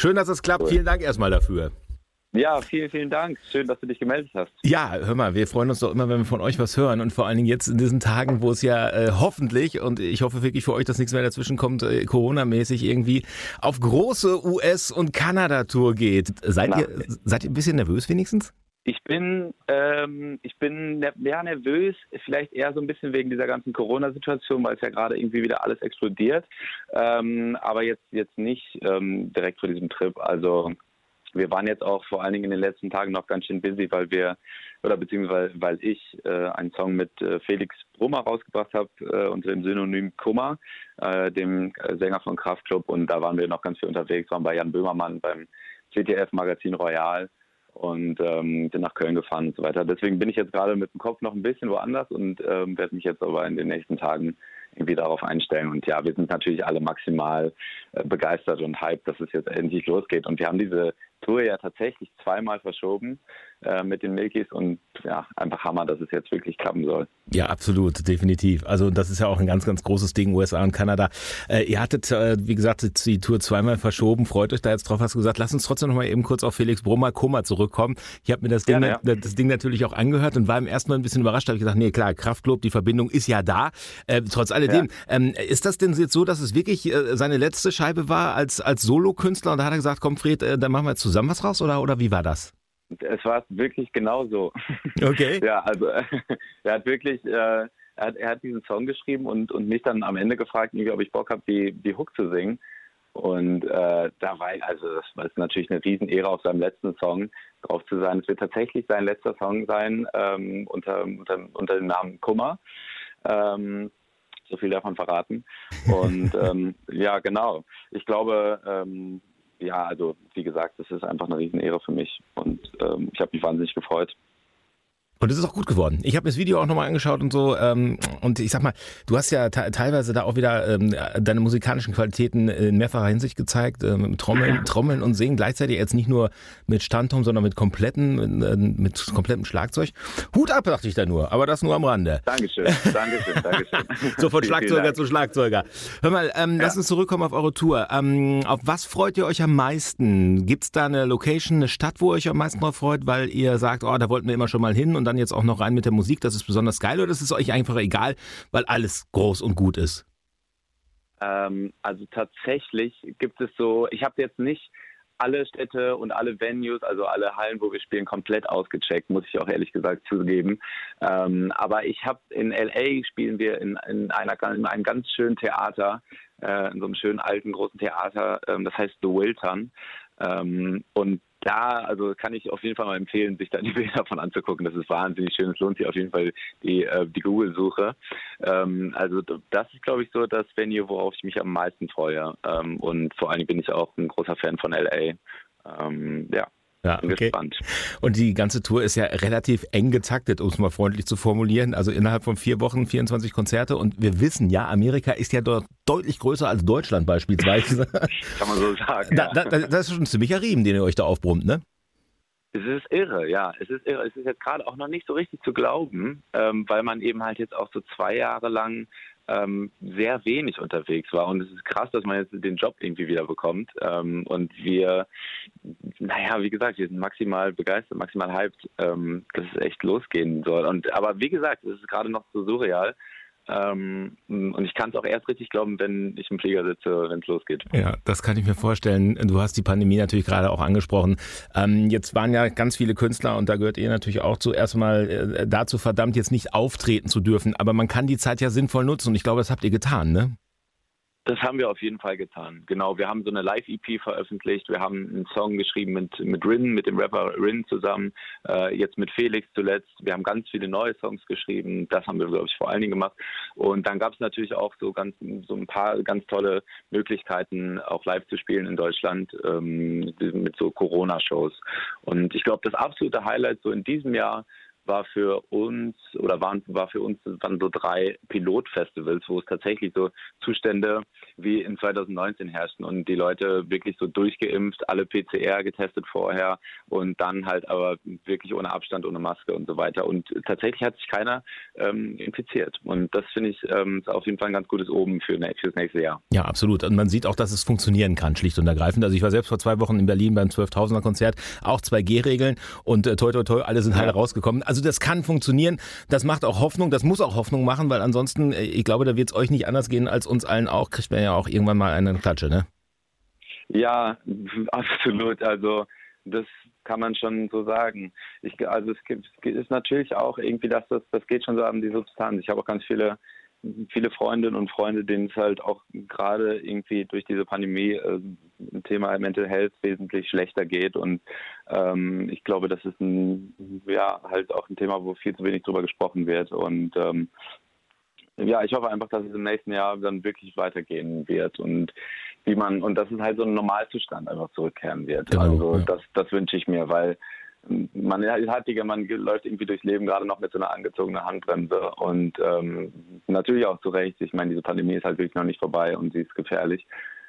Schön, dass es klappt. Cool. Vielen Dank erstmal dafür. Ja, vielen, vielen Dank. Schön, dass du dich gemeldet hast. Ja, hör mal, wir freuen uns doch immer, wenn wir von euch was hören und vor allen Dingen jetzt in diesen Tagen, wo es ja äh, hoffentlich und ich hoffe wirklich für euch, dass nichts mehr dazwischen kommt, äh, Corona-mäßig irgendwie auf große US- und Kanada-Tour geht. Seid ihr, seid ihr ein bisschen nervös wenigstens? Ich bin, ähm, ich bin ner ja, nervös, vielleicht eher so ein bisschen wegen dieser ganzen Corona-Situation, weil es ja gerade irgendwie wieder alles explodiert. Ähm, aber jetzt, jetzt nicht ähm, direkt vor diesem Trip. Also wir waren jetzt auch vor allen Dingen in den letzten Tagen noch ganz schön busy, weil wir, oder beziehungsweise weil ich äh, einen Song mit äh, Felix Brummer rausgebracht habe, äh, unter dem Synonym Kummer, äh, dem Sänger von Kraftklub. Und da waren wir noch ganz viel unterwegs, waren bei Jan Böhmermann beim CTF-Magazin Royal und ähm, sind nach Köln gefahren und so weiter. Deswegen bin ich jetzt gerade mit dem Kopf noch ein bisschen woanders und ähm, werde mich jetzt aber in den nächsten Tagen irgendwie darauf einstellen. Und ja, wir sind natürlich alle maximal äh, begeistert und hyped, dass es jetzt endlich losgeht. Und wir haben diese Tour ja tatsächlich zweimal verschoben äh, mit den Milkies und ja, einfach Hammer, dass es jetzt wirklich klappen soll. Ja, absolut, definitiv. Also das ist ja auch ein ganz, ganz großes Ding, USA und Kanada. Äh, ihr hattet, äh, wie gesagt, die Tour zweimal verschoben. Freut euch da jetzt drauf, hast du gesagt. Lass uns trotzdem noch mal eben kurz auf Felix Brummer Kummer zurückkommen. Ich habe mir das Ding, ja, ja. das Ding natürlich auch angehört und war im ersten Mal ein bisschen überrascht. Da habe ich gesagt, nee, klar, Kraftklub, die Verbindung ist ja da. Äh, trotz alledem, ja. ähm, ist das denn jetzt so, dass es wirklich äh, seine letzte Scheibe war als, als Solokünstler und da hat er gesagt, komm Fred, äh, dann machen wir jetzt zusammen was raus oder, oder wie war das? Es war wirklich genau so. Okay. ja, also er hat wirklich, äh, er, hat, er hat diesen Song geschrieben und, und mich dann am Ende gefragt, ob ich Bock habe, die, die Hook zu singen. Und äh, da war also das war natürlich eine Riesenehre, auf seinem letzten Song drauf zu sein. Es wird tatsächlich sein letzter Song sein ähm, unter, unter, unter dem Namen Kummer. Ähm, so viel davon verraten. Und ähm, ja, genau. Ich glaube, ähm, ja, also wie gesagt, das ist einfach eine Riesenehre für mich und ähm, ich habe mich wahnsinnig gefreut. Und es ist auch gut geworden. Ich habe mir das Video auch nochmal angeschaut und so. Ähm, und ich sag mal, du hast ja teilweise da auch wieder ähm, deine musikalischen Qualitäten in mehrfacher Hinsicht gezeigt. Ähm, Trommeln, Trommeln und Singen gleichzeitig jetzt nicht nur mit Standturm, sondern mit kompletten, äh, mit komplettem Schlagzeug. Hut ab, dachte ich da nur, aber das nur am Rande. Dankeschön, Dankeschön, Dankeschön. so von Schlagzeuger zu Schlagzeuger. Hör mal, ähm, ja. lass uns zurückkommen auf eure Tour. Ähm, auf was freut ihr euch am meisten? Gibt's da eine Location, eine Stadt, wo ihr euch am meisten drauf freut, weil ihr sagt, oh, da wollten wir immer schon mal hin und dann jetzt auch noch rein mit der Musik, das ist besonders geil oder ist es euch einfach egal, weil alles groß und gut ist? Ähm, also tatsächlich gibt es so, ich habe jetzt nicht alle Städte und alle Venues, also alle Hallen, wo wir spielen, komplett ausgecheckt, muss ich auch ehrlich gesagt zugeben. Ähm, aber ich habe in LA spielen wir in, in, einer, in einem ganz schönen Theater, äh, in so einem schönen alten großen Theater, ähm, das heißt The Wiltern. Ähm, und da, also kann ich auf jeden Fall mal empfehlen, sich da die Bilder davon anzugucken. Das ist wahnsinnig schön. Es lohnt sich auf jeden Fall die, äh, die Google-Suche. Ähm, also das ist, glaube ich, so das Venue, worauf ich mich am meisten freue. Ähm, und vor allem bin ich auch ein großer Fan von LA. Ähm, ja. Ja, Bin okay. gespannt. Und die ganze Tour ist ja relativ eng getaktet, um es mal freundlich zu formulieren. Also innerhalb von vier Wochen 24 Konzerte. Und wir wissen ja, Amerika ist ja dort deutlich größer als Deutschland beispielsweise. Kann man so sagen. Da, da, das ist schon ein ziemlicher Riemen, den ihr euch da aufbrummt, ne? Es ist irre, ja. Es ist irre. Es ist jetzt gerade auch noch nicht so richtig zu glauben, ähm, weil man eben halt jetzt auch so zwei Jahre lang ähm, sehr wenig unterwegs war. Und es ist krass, dass man jetzt den Job irgendwie wieder bekommt. Ähm, und wir, naja, wie gesagt, wir sind maximal begeistert, maximal hyped, ähm, dass es echt losgehen soll. Und aber wie gesagt, es ist gerade noch so surreal. Ähm, und ich kann es auch erst richtig glauben, wenn ich im Flieger sitze, wenn es losgeht. Ja, das kann ich mir vorstellen. Du hast die Pandemie natürlich gerade auch angesprochen. Ähm, jetzt waren ja ganz viele Künstler und da gehört ihr natürlich auch zuerst mal äh, dazu verdammt, jetzt nicht auftreten zu dürfen. Aber man kann die Zeit ja sinnvoll nutzen und ich glaube, das habt ihr getan, ne? Das haben wir auf jeden Fall getan. Genau, wir haben so eine Live-EP veröffentlicht. Wir haben einen Song geschrieben mit, mit Rin, mit dem Rapper Rin zusammen. Äh, jetzt mit Felix zuletzt. Wir haben ganz viele neue Songs geschrieben. Das haben wir, glaube ich, vor allen Dingen gemacht. Und dann gab es natürlich auch so ganz, so ein paar ganz tolle Möglichkeiten, auch live zu spielen in Deutschland ähm, mit so Corona-Shows. Und ich glaube, das absolute Highlight so in diesem Jahr war für uns oder waren, war für uns waren so drei Pilotfestivals, wo es tatsächlich so Zustände wie in 2019 herrschten und die Leute wirklich so durchgeimpft, alle PCR getestet vorher und dann halt aber wirklich ohne Abstand, ohne Maske und so weiter. Und tatsächlich hat sich keiner ähm, infiziert. Und das finde ich ähm, auf jeden Fall ein ganz gutes Oben für, für das nächste Jahr. Ja, absolut. Und man sieht auch, dass es funktionieren kann, schlicht und ergreifend. Also ich war selbst vor zwei Wochen in Berlin beim 12.000er Konzert, auch 2G-Regeln und äh, toi toi toi, alle sind ja. heil rausgekommen. Also das kann funktionieren. Das macht auch Hoffnung, das muss auch Hoffnung machen, weil ansonsten, äh, ich glaube, da wird es euch nicht anders gehen als uns allen auch. Kriegt man ja auch irgendwann mal eine Klatsche, ne? Ja, absolut. Also das kann man schon so sagen. Ich, also es, gibt, ist natürlich auch irgendwie, dass das, das geht schon so an die Substanz. Ich habe auch ganz viele viele Freundinnen und Freunde, denen es halt auch gerade irgendwie durch diese Pandemie äh, Thema Mental Health wesentlich schlechter geht. Und ähm, ich glaube, das ist ein, ja, halt auch ein Thema, wo viel zu wenig drüber gesprochen wird. Und ähm, ja, ich hoffe einfach, dass es im nächsten Jahr dann wirklich weitergehen wird und wie man, und dass es halt so ein Normalzustand einfach zurückkehren wird. Genau, also ja. das, das wünsche ich mir, weil man hat die, man läuft irgendwie durchs Leben gerade noch mit so einer angezogenen Handbremse und ähm, natürlich auch zu Recht. Ich meine, diese Pandemie ist halt wirklich noch nicht vorbei und sie ist gefährlich.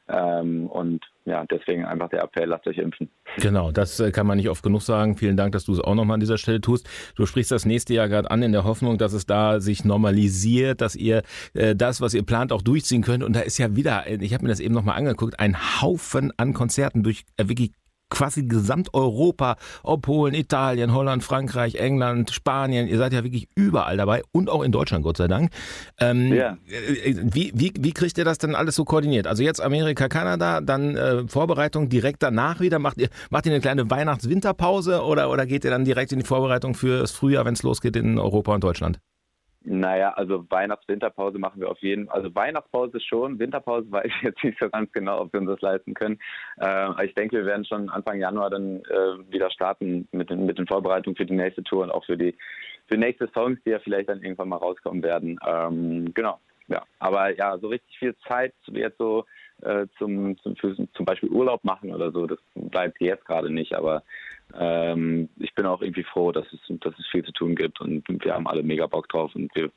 Ähm, und ja, deswegen einfach der Appell, lasst euch impfen. Genau, das äh, kann man nicht oft genug sagen. Vielen Dank, dass du es auch nochmal an dieser Stelle tust. Du sprichst das nächste Jahr gerade an in der Hoffnung, dass es da sich normalisiert, dass ihr äh, das, was ihr plant, auch durchziehen könnt. Und da ist ja wieder, ich habe mir das eben nochmal angeguckt, ein Haufen an Konzerten durch äh, wirklich quasi Gesamteuropa, ob Polen, Italien, Holland, Frankreich, England, Spanien, ihr seid ja wirklich überall dabei und auch in Deutschland, Gott sei Dank. Ähm, ja. Äh, wie, wie, wie kriegt ihr das denn alles so koordiniert? Also jetzt Amerika, Kanada, dann äh, Vorbereitung direkt danach wieder. Macht ihr, macht ihr eine kleine Weihnachts-Winterpause oder, oder geht ihr dann direkt in die Vorbereitung für das Frühjahr, wenn es losgeht in Europa und Deutschland? Naja, also Weihnachts-Winterpause machen wir auf jeden Fall. Also Weihnachtspause schon, Winterpause weiß ich jetzt nicht so ganz genau, ob wir uns das leisten können. Äh, ich denke, wir werden schon Anfang Januar dann äh, wieder starten mit den, mit den Vorbereitungen für die nächste Tour und auch für die für nächste Songs, die ja vielleicht dann irgendwann mal rauskommen werden. Ähm, genau, ja. Aber ja, so richtig viel Zeit jetzt so äh, zum, zum, für, zum Beispiel Urlaub machen oder so, das bleibt jetzt gerade nicht. Aber ähm, ich bin auch irgendwie froh, dass es, dass es viel zu tun gibt und wir haben alle mega Bock drauf und wir,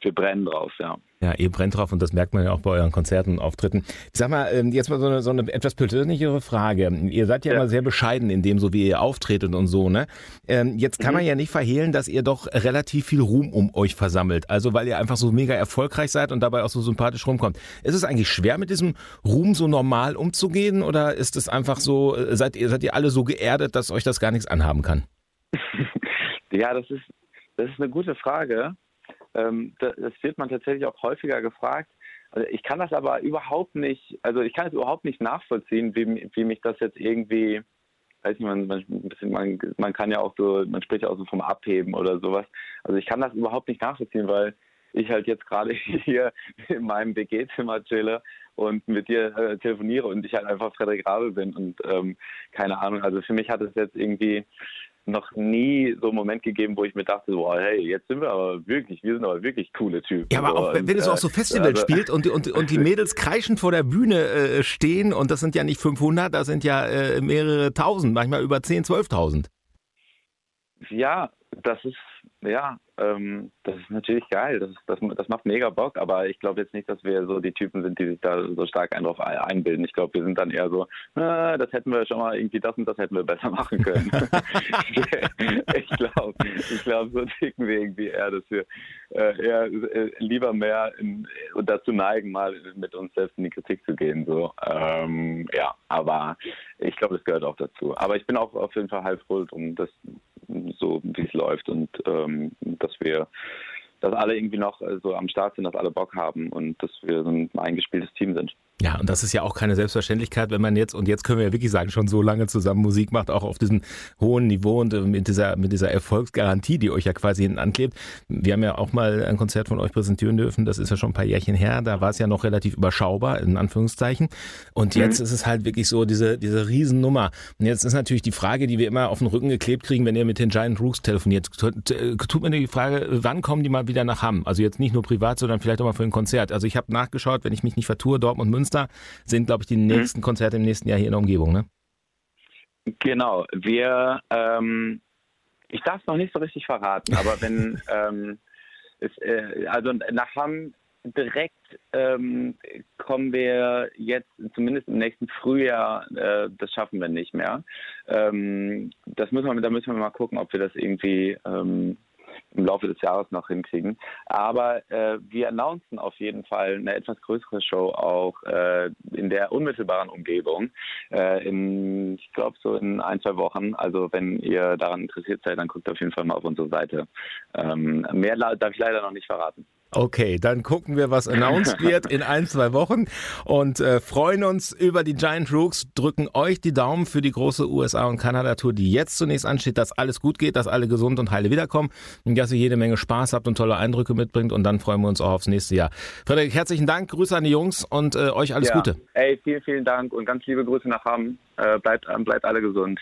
wir brennen drauf, ja. Ja, ihr brennt drauf und das merkt man ja auch bei euren Konzerten und Auftritten. Sag mal, ähm, jetzt mal so eine, so eine etwas persönlichere Frage. Ihr seid ja, ja. immer sehr bescheiden in dem, so wie ihr auftretet und so, ne? Ähm, jetzt kann mhm. man ja nicht verhehlen, dass ihr doch relativ viel Ruhm um euch versammelt. Also weil ihr einfach so mega erfolgreich seid und dabei auch so sympathisch rumkommt. Ist es eigentlich schwer, mit diesem Ruhm so normal umzugehen oder ist es einfach so, äh, seid ihr, seid ihr alle so geerdet, dass euch das gar nichts anhaben kann? ja, das ist, das ist eine gute Frage. Ähm, das, wird man tatsächlich auch häufiger gefragt. Also ich kann das aber überhaupt nicht, also ich kann es überhaupt nicht nachvollziehen, wie, wie mich das jetzt irgendwie, weiß nicht, man, man, man, man kann ja auch so, man spricht ja auch so vom Abheben oder sowas. Also ich kann das überhaupt nicht nachvollziehen, weil ich halt jetzt gerade hier in meinem WG-Zimmer chille und mit dir äh, telefoniere und ich halt einfach Frederik Rabe bin und ähm, keine Ahnung. Also für mich hat es jetzt irgendwie noch nie so einen Moment gegeben, wo ich mir dachte, so, hey, jetzt sind wir aber wirklich, wir sind aber wirklich coole Typen. Ja, aber auch, wenn, wenn es auch so Festivals also, spielt und, und, und die Mädels kreischend vor der Bühne äh, stehen und das sind ja nicht 500, das sind ja äh, mehrere tausend, manchmal über 10, 12.000. Ja, das ist, ja, ähm, das ist natürlich geil. Das, das, das macht mega Bock, aber ich glaube jetzt nicht, dass wir so die Typen sind, die sich da so stark einen drauf einbilden. Ich glaube, wir sind dann eher so, äh, das hätten wir schon mal irgendwie das und das hätten wir besser machen können. ich glaube, ich glaube, so ticken wir irgendwie eher, dass wir äh, eher äh, lieber mehr in, und dazu neigen, mal mit uns selbst in die Kritik zu gehen. So, ähm, ja, aber ich glaube, das gehört auch dazu. Aber ich bin auch auf jeden Fall halb froh drum, dass so wie es läuft und ähm, dass wir dass alle irgendwie noch äh, so am Start sind, dass alle Bock haben und dass wir so ein eingespieltes Team sind. Ja, und das ist ja auch keine Selbstverständlichkeit, wenn man jetzt, und jetzt können wir ja wirklich sagen, schon so lange zusammen Musik macht, auch auf diesem hohen Niveau und äh, mit dieser, mit dieser Erfolgsgarantie, die euch ja quasi hinten anklebt. Wir haben ja auch mal ein Konzert von euch präsentieren dürfen, das ist ja schon ein paar Jährchen her, da war es ja noch relativ überschaubar, in Anführungszeichen. Und mhm. jetzt mhm. ist es halt wirklich so diese, diese Riesennummer. Und jetzt ist natürlich die Frage, die wir immer auf den Rücken geklebt kriegen, wenn ihr mit den Giant Rooks telefoniert. Tut mir die Frage, wann kommen die mal wieder nach Hamm? Also jetzt nicht nur privat, sondern vielleicht auch mal für ein Konzert. Also ich habe nachgeschaut, wenn ich mich nicht vertue, Dortmund, Münster, Münster sind, glaube ich, die mhm. nächsten Konzerte im nächsten Jahr hier in der Umgebung, ne? Genau. Wir, ähm, Ich darf es noch nicht so richtig verraten, aber wenn ähm, es, äh, also nach Hamm direkt ähm, kommen wir jetzt zumindest im nächsten Frühjahr, äh, das schaffen wir nicht mehr. Ähm, das müssen wir, da müssen wir mal gucken, ob wir das irgendwie ähm, im Laufe des Jahres noch hinkriegen. Aber äh, wir announcen auf jeden Fall eine etwas größere Show auch äh, in der unmittelbaren Umgebung. Äh, in, ich glaube, so in ein, zwei Wochen. Also wenn ihr daran interessiert seid, dann guckt auf jeden Fall mal auf unsere Seite. Ähm, mehr darf ich leider noch nicht verraten. Okay, dann gucken wir, was announced wird in ein, zwei Wochen und äh, freuen uns über die Giant Rooks, drücken euch die Daumen für die große USA- und Kanada-Tour, die jetzt zunächst ansteht, dass alles gut geht, dass alle gesund und heile wiederkommen und dass ihr jede Menge Spaß habt und tolle Eindrücke mitbringt und dann freuen wir uns auch aufs nächste Jahr. Frederik, herzlichen Dank, Grüße an die Jungs und äh, euch alles ja. Gute. Ey, vielen, vielen Dank und ganz liebe Grüße nach Hamm. Äh, bleibt, bleibt alle gesund.